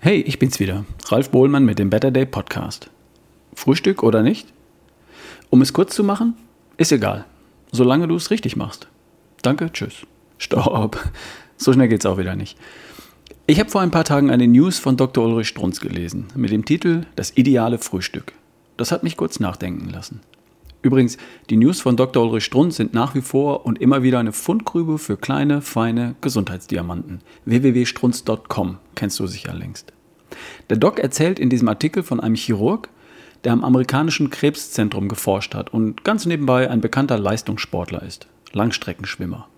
Hey, ich bin's wieder, Ralf Bohlmann mit dem Better Day Podcast. Frühstück oder nicht? Um es kurz zu machen, ist egal, solange du es richtig machst. Danke, tschüss. Stopp. So schnell geht's auch wieder nicht. Ich habe vor ein paar Tagen eine News von Dr. Ulrich Strunz gelesen mit dem Titel Das ideale Frühstück. Das hat mich kurz nachdenken lassen. Übrigens, die News von Dr. Ulrich Strunz sind nach wie vor und immer wieder eine Fundgrube für kleine, feine Gesundheitsdiamanten. www.strunz.com kennst du sicher längst. Der Doc erzählt in diesem Artikel von einem Chirurg, der am amerikanischen Krebszentrum geforscht hat und ganz nebenbei ein bekannter Leistungssportler ist, Langstreckenschwimmer.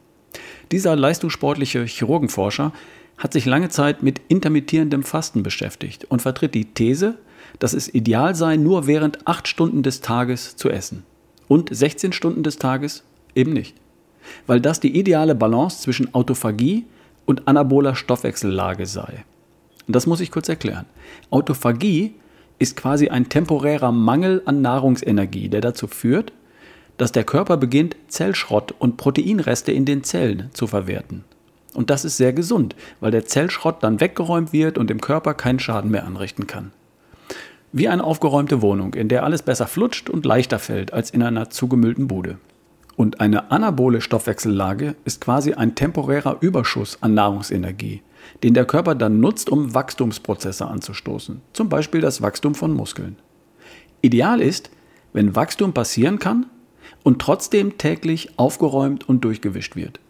Dieser leistungssportliche Chirurgenforscher hat sich lange Zeit mit intermittierendem Fasten beschäftigt und vertritt die These, dass es ideal sei, nur während acht Stunden des Tages zu essen und 16 Stunden des Tages eben nicht. Weil das die ideale Balance zwischen Autophagie und anaboler Stoffwechsellage sei. Und das muss ich kurz erklären. Autophagie ist quasi ein temporärer Mangel an Nahrungsenergie, der dazu führt, dass der Körper beginnt, Zellschrott und Proteinreste in den Zellen zu verwerten. Und das ist sehr gesund, weil der Zellschrott dann weggeräumt wird und dem Körper keinen Schaden mehr anrichten kann. Wie eine aufgeräumte Wohnung, in der alles besser flutscht und leichter fällt als in einer zugemüllten Bude. Und eine anabole Stoffwechsellage ist quasi ein temporärer Überschuss an Nahrungsenergie, den der Körper dann nutzt, um Wachstumsprozesse anzustoßen, zum Beispiel das Wachstum von Muskeln. Ideal ist, wenn Wachstum passieren kann und trotzdem täglich aufgeräumt und durchgewischt wird.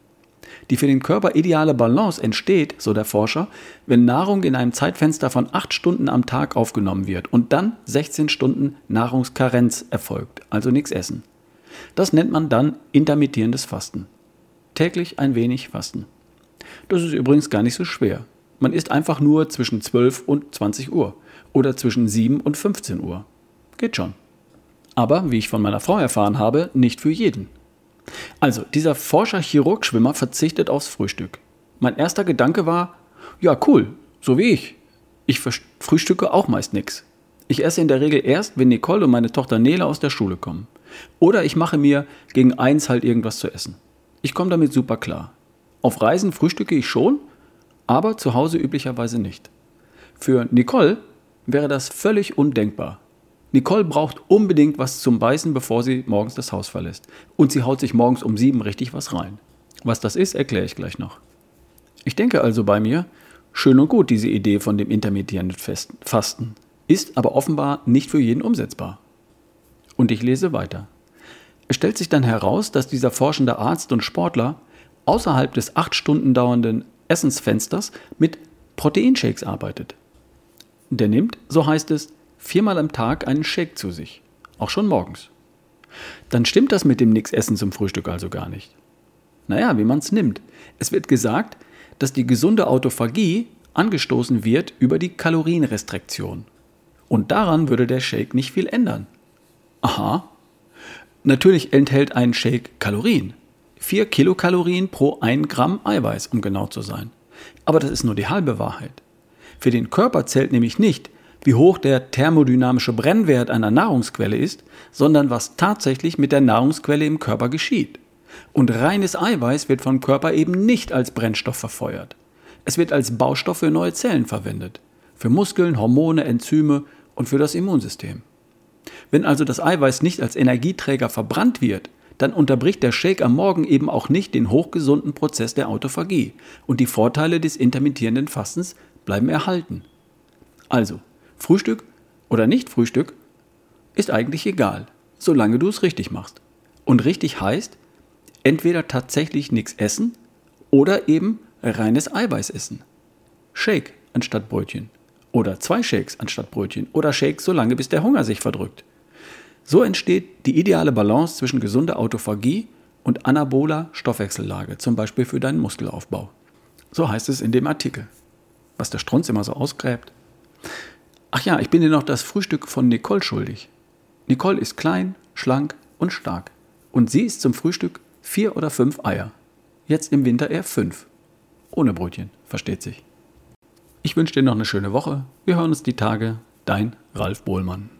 Die für den Körper ideale Balance entsteht, so der Forscher, wenn Nahrung in einem Zeitfenster von 8 Stunden am Tag aufgenommen wird und dann 16 Stunden Nahrungskarenz erfolgt, also nichts essen. Das nennt man dann intermittierendes Fasten. Täglich ein wenig Fasten. Das ist übrigens gar nicht so schwer. Man isst einfach nur zwischen 12 und 20 Uhr oder zwischen 7 und 15 Uhr. Geht schon. Aber, wie ich von meiner Frau erfahren habe, nicht für jeden. Also, dieser Forscher-Chirurg-Schwimmer verzichtet aufs Frühstück. Mein erster Gedanke war, ja cool, so wie ich. Ich frühstücke auch meist nichts. Ich esse in der Regel erst, wenn Nicole und meine Tochter Nele aus der Schule kommen. Oder ich mache mir gegen eins halt irgendwas zu essen. Ich komme damit super klar. Auf Reisen frühstücke ich schon, aber zu Hause üblicherweise nicht. Für Nicole wäre das völlig undenkbar. Nicole braucht unbedingt was zum Beißen, bevor sie morgens das Haus verlässt. Und sie haut sich morgens um sieben richtig was rein. Was das ist, erkläre ich gleich noch. Ich denke also bei mir, schön und gut diese Idee von dem intermittierenden Fasten, ist aber offenbar nicht für jeden umsetzbar. Und ich lese weiter. Es stellt sich dann heraus, dass dieser forschende Arzt und Sportler außerhalb des acht Stunden dauernden Essensfensters mit Proteinshakes arbeitet. Der nimmt, so heißt es, viermal am Tag einen Shake zu sich, auch schon morgens. Dann stimmt das mit dem Nix-Essen zum Frühstück also gar nicht. Naja, wie man es nimmt. Es wird gesagt, dass die gesunde Autophagie angestoßen wird über die Kalorienrestriktion. Und daran würde der Shake nicht viel ändern. Aha. Natürlich enthält ein Shake Kalorien. 4 Kilokalorien pro 1 Gramm Eiweiß, um genau zu sein. Aber das ist nur die halbe Wahrheit. Für den Körper zählt nämlich nicht, wie hoch der thermodynamische Brennwert einer Nahrungsquelle ist, sondern was tatsächlich mit der Nahrungsquelle im Körper geschieht. Und reines Eiweiß wird vom Körper eben nicht als Brennstoff verfeuert. Es wird als Baustoff für neue Zellen verwendet. Für Muskeln, Hormone, Enzyme und für das Immunsystem. Wenn also das Eiweiß nicht als Energieträger verbrannt wird, dann unterbricht der Shake am Morgen eben auch nicht den hochgesunden Prozess der Autophagie und die Vorteile des intermittierenden Fastens bleiben erhalten. Also, Frühstück oder nicht Frühstück ist eigentlich egal, solange du es richtig machst. Und richtig heißt, entweder tatsächlich nichts essen oder eben reines Eiweiß essen. Shake anstatt Brötchen. Oder zwei Shakes anstatt Brötchen. Oder Shakes so lange, bis der Hunger sich verdrückt. So entsteht die ideale Balance zwischen gesunder Autophagie und anaboler Stoffwechsellage, zum Beispiel für deinen Muskelaufbau. So heißt es in dem Artikel. Was der Strunz immer so ausgräbt. Ach ja, ich bin dir noch das Frühstück von Nicole schuldig. Nicole ist klein, schlank und stark. Und sie isst zum Frühstück vier oder fünf Eier. Jetzt im Winter eher fünf. Ohne Brötchen, versteht sich. Ich wünsche dir noch eine schöne Woche. Wir hören uns die Tage. Dein Ralf Bohlmann.